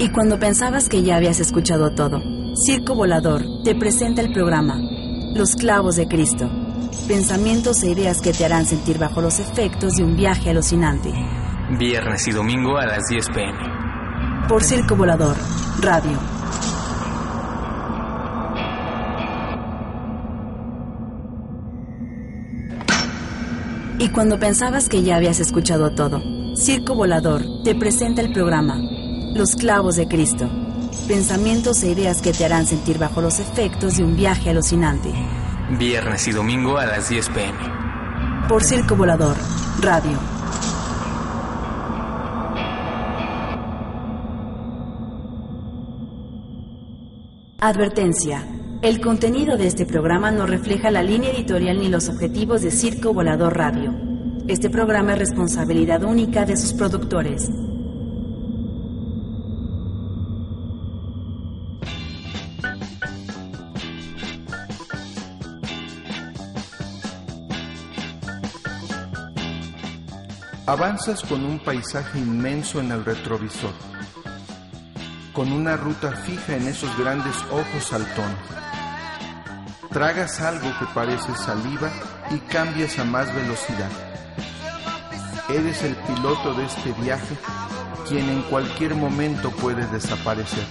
Y cuando pensabas que ya habías escuchado todo, Circo Volador te presenta el programa Los Clavos de Cristo. Pensamientos e ideas que te harán sentir bajo los efectos de un viaje alucinante. Viernes y domingo a las 10 pm. Por Circo Volador, Radio. Y cuando pensabas que ya habías escuchado todo, Circo Volador te presenta el programa Los Clavos de Cristo. Pensamientos e ideas que te harán sentir bajo los efectos de un viaje alucinante. Viernes y domingo a las 10 pm. Por Circo Volador, Radio. Advertencia. El contenido de este programa no refleja la línea editorial ni los objetivos de Circo Volador Radio. Este programa es responsabilidad única de sus productores. Avanzas con un paisaje inmenso en el retrovisor, con una ruta fija en esos grandes ojos saltones. Tragas algo que parece saliva y cambias a más velocidad. Eres el piloto de este viaje, quien en cualquier momento puede desaparecer.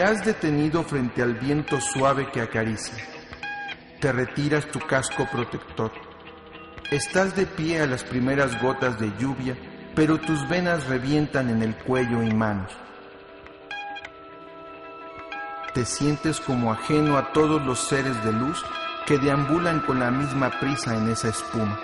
Te has detenido frente al viento suave que acaricia. Te retiras tu casco protector. Estás de pie a las primeras gotas de lluvia, pero tus venas revientan en el cuello y manos. Te sientes como ajeno a todos los seres de luz que deambulan con la misma prisa en esa espuma.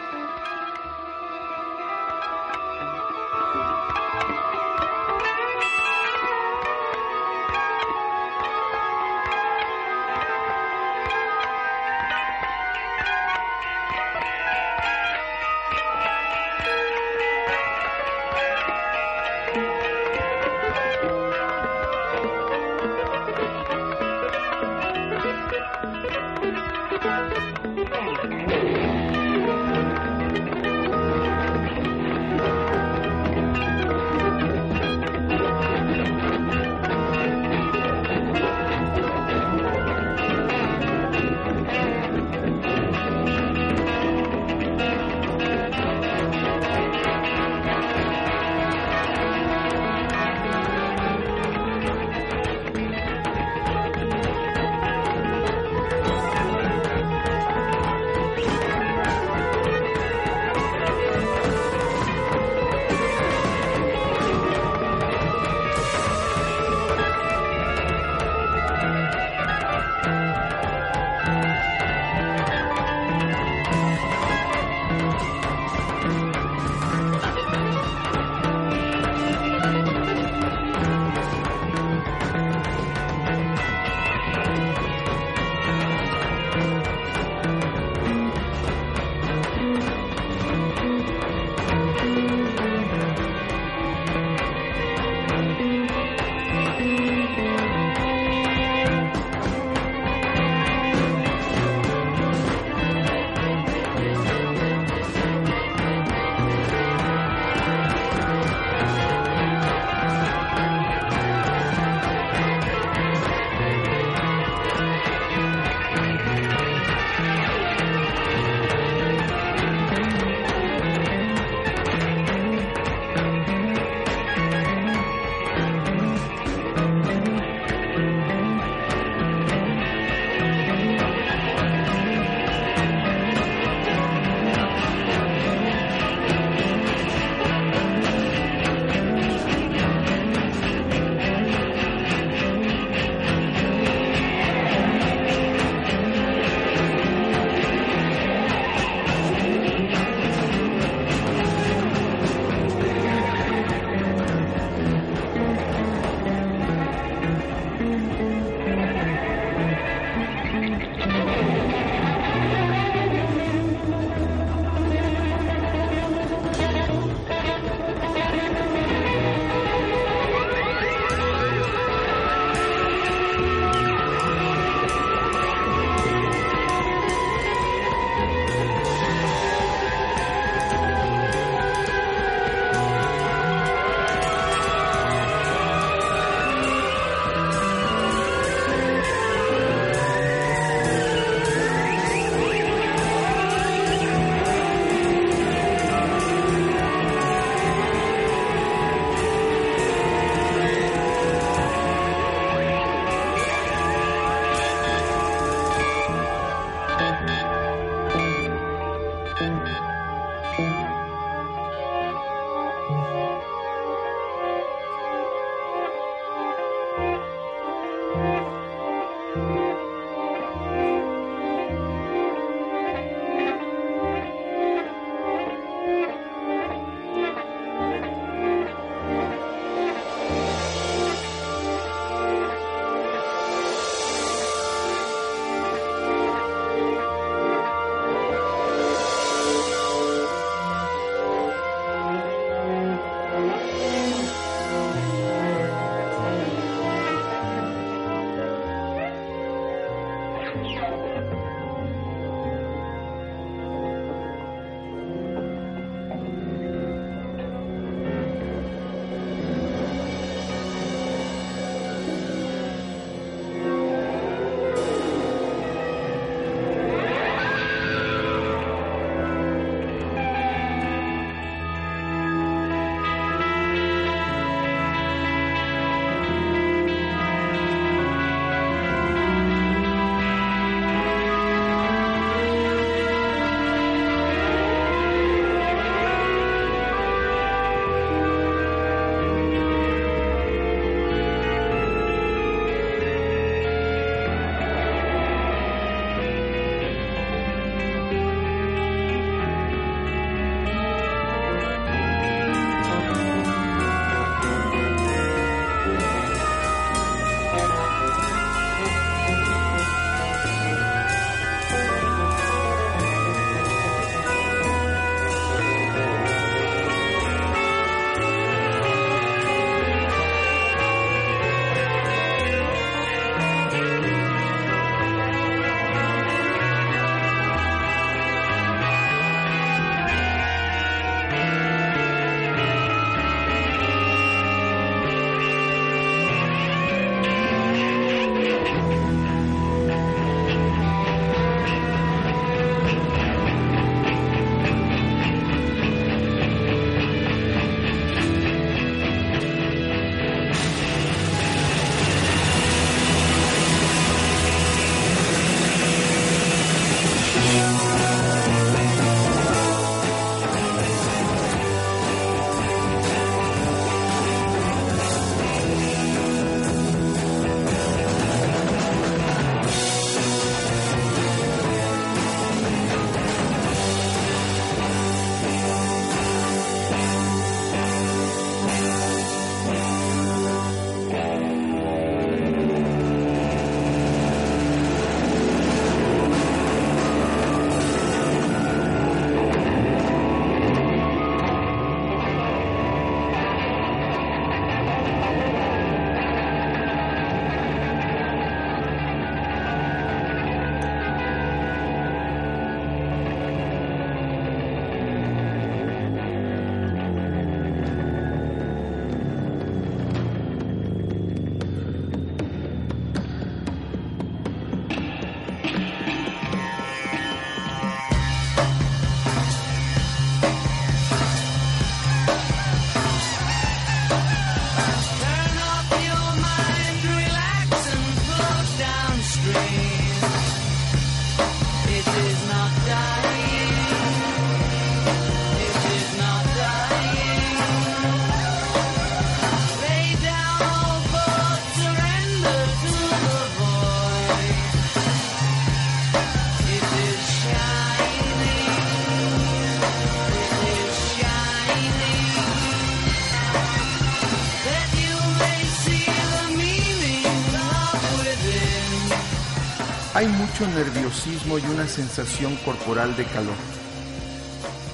Mucho nerviosismo y una sensación corporal de calor.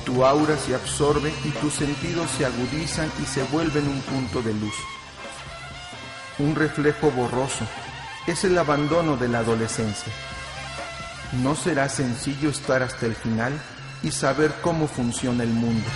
Tu aura se absorbe y tus sentidos se agudizan y se vuelven un punto de luz. Un reflejo borroso es el abandono de la adolescencia. No será sencillo estar hasta el final y saber cómo funciona el mundo.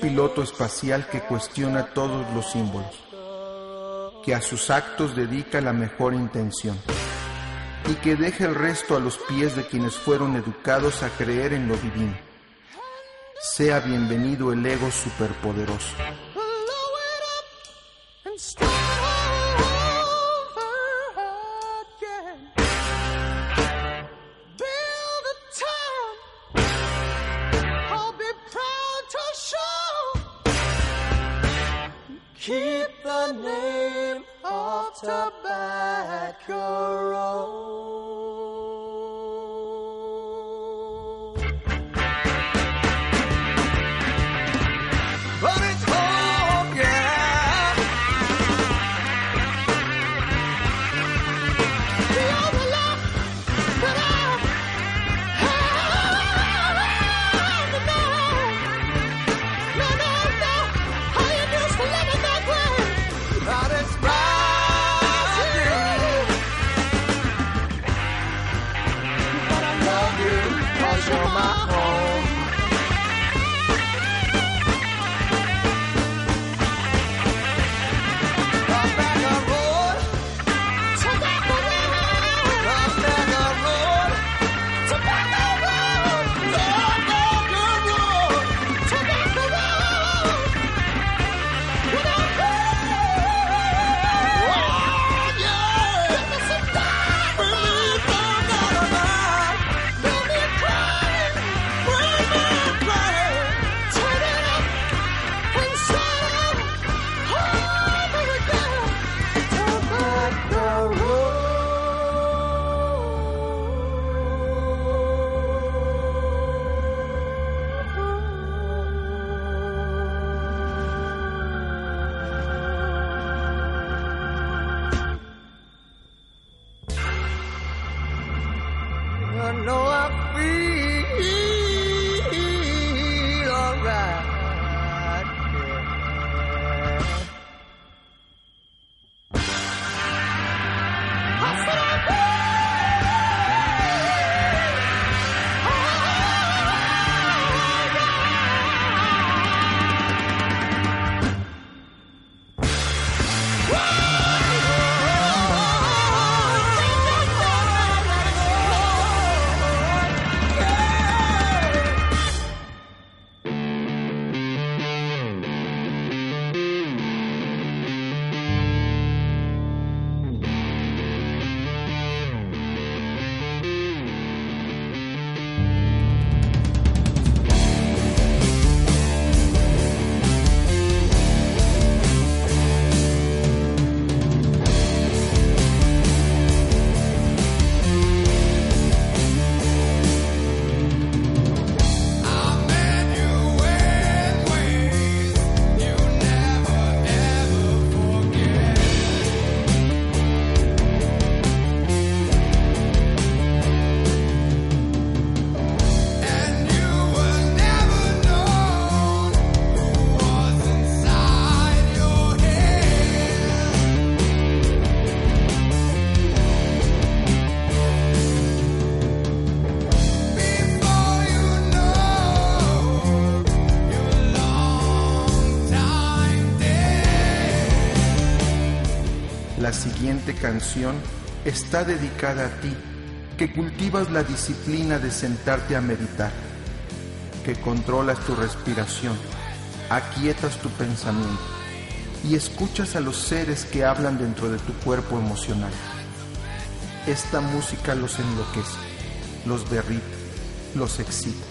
Piloto espacial que cuestiona todos los símbolos, que a sus actos dedica la mejor intención y que deja el resto a los pies de quienes fueron educados a creer en lo divino. Sea bienvenido el ego superpoderoso. go. canción está dedicada a ti, que cultivas la disciplina de sentarte a meditar, que controlas tu respiración, aquietas tu pensamiento y escuchas a los seres que hablan dentro de tu cuerpo emocional. Esta música los enloquece, los derrite, los excita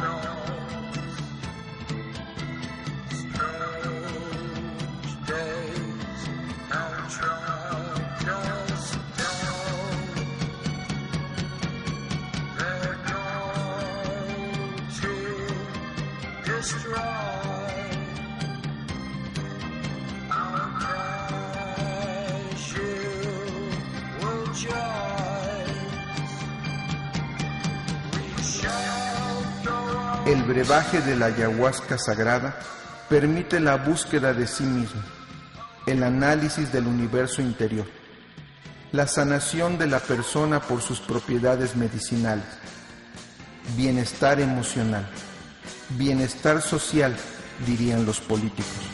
no. El brebaje de la ayahuasca sagrada permite la búsqueda de sí mismo, el análisis del universo interior, la sanación de la persona por sus propiedades medicinales, bienestar emocional, bienestar social, dirían los políticos.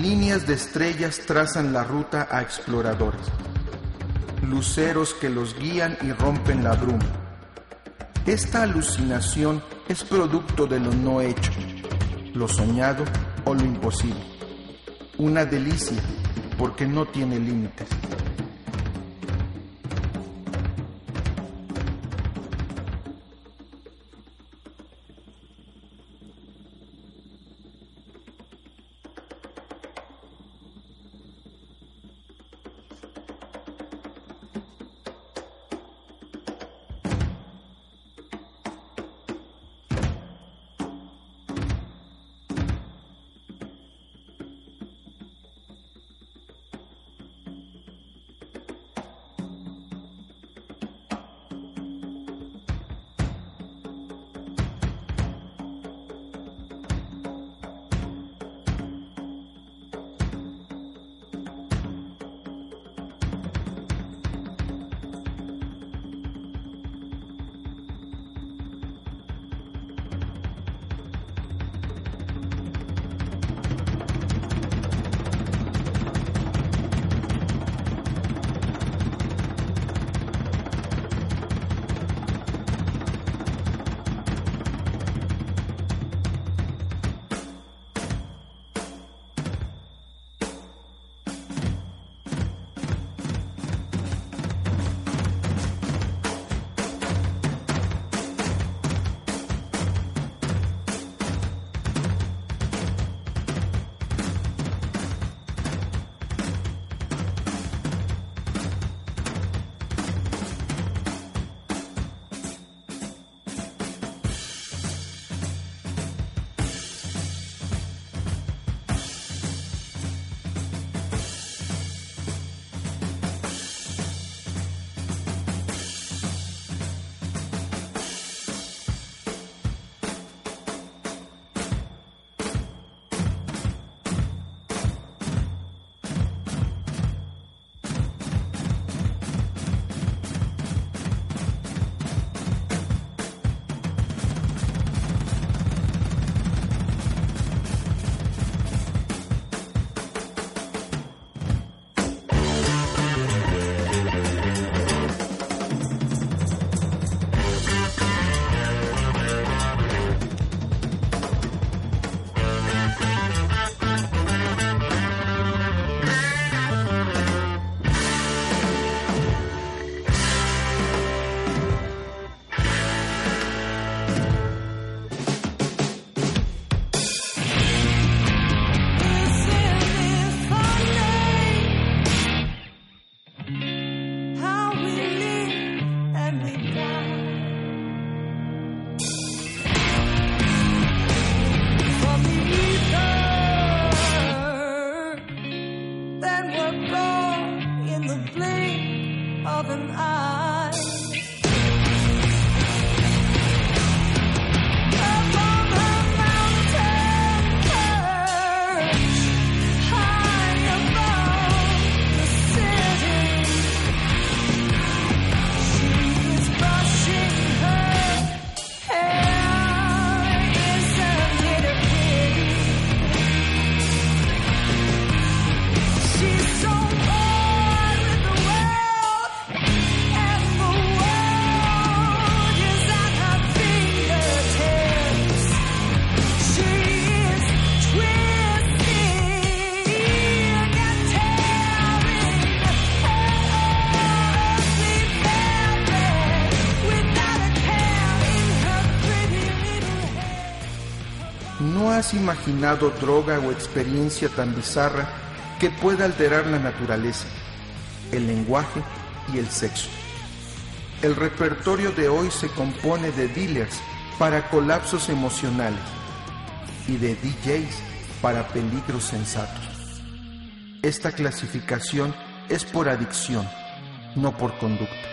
Líneas de estrellas trazan la ruta a exploradores. Luceros que los guían y rompen la bruma. Esta alucinación es producto de lo no hecho, lo soñado o lo imposible. Una delicia porque no tiene límites. more than I. droga o experiencia tan bizarra que pueda alterar la naturaleza, el lenguaje y el sexo. El repertorio de hoy se compone de dealers para colapsos emocionales y de DJs para peligros sensatos. Esta clasificación es por adicción, no por conducta.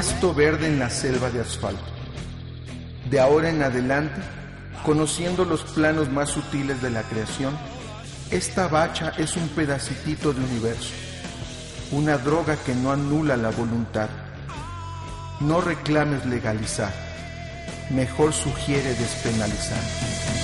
Pasto verde en la selva de asfalto. De ahora en adelante, conociendo los planos más sutiles de la creación, esta bacha es un pedacitito de universo, una droga que no anula la voluntad. No reclames legalizar, mejor sugiere despenalizar.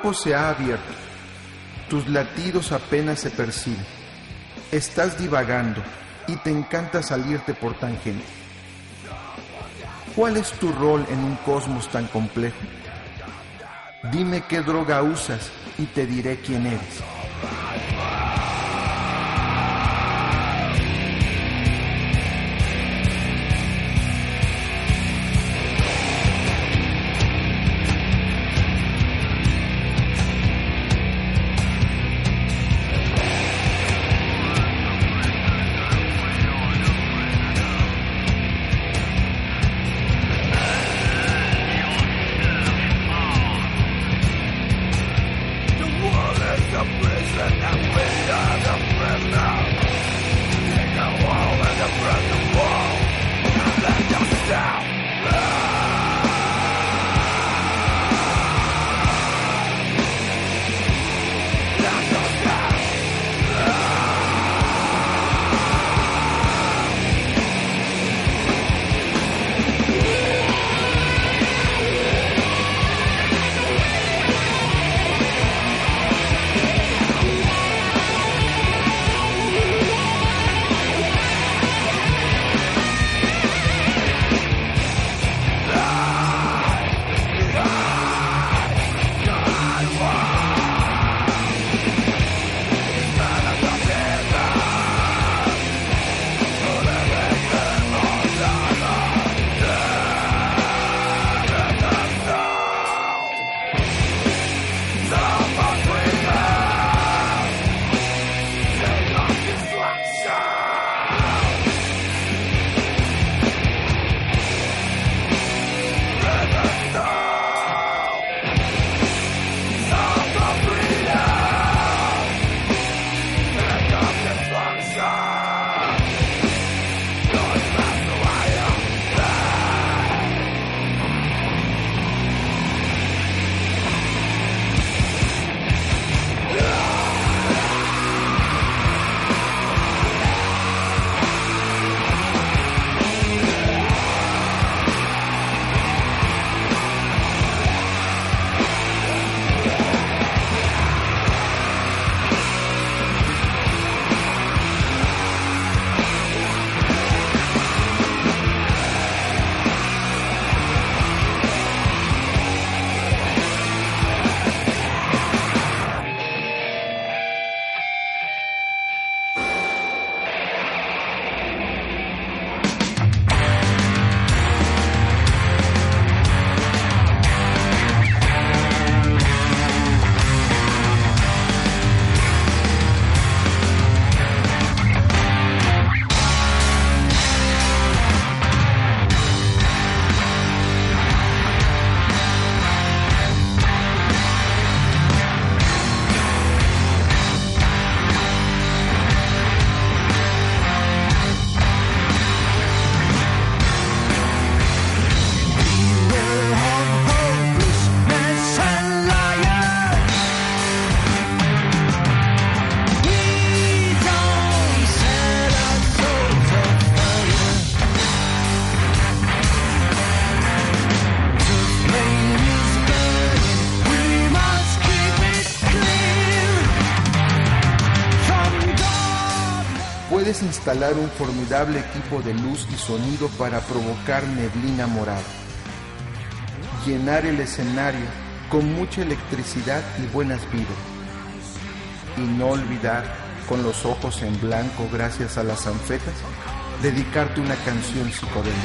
Cuerpo se ha abierto, tus latidos apenas se perciben, estás divagando y te encanta salirte por tangente. ¿Cuál es tu rol en un cosmos tan complejo? Dime qué droga usas y te diré quién eres. Instalar un formidable equipo de luz y sonido para provocar neblina morada. Llenar el escenario con mucha electricidad y buenas vibras. Y no olvidar, con los ojos en blanco gracias a las anfetas, dedicarte una canción psicodélica.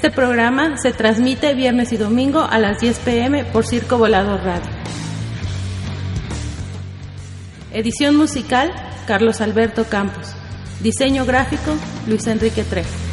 Este programa se transmite viernes y domingo a las 10 pm por Circo Volador Radio. Edición musical, Carlos Alberto Campos. Diseño gráfico, Luis Enrique Trejo.